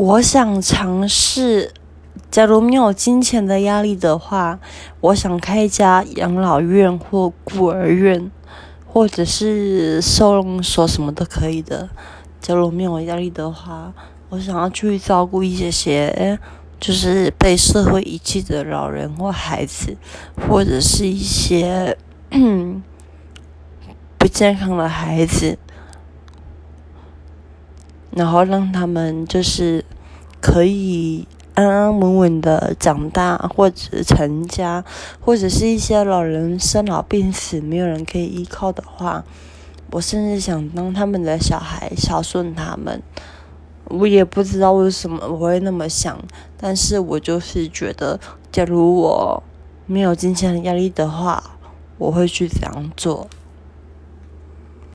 我想尝试，假如没有金钱的压力的话，我想开一家养老院或孤儿院，或者是收容所，什么都可以的。假如没有压力的话，我想要去照顾一些些，就是被社会遗弃的老人或孩子，或者是一些不健康的孩子。然后让他们就是可以安安稳稳的长大，或者成家，或者是一些老人生老病死没有人可以依靠的话，我甚至想当他们的小孩，孝顺他们。我也不知道为什么我会那么想，但是我就是觉得，假如我没有金钱的压力的话，我会去这样做。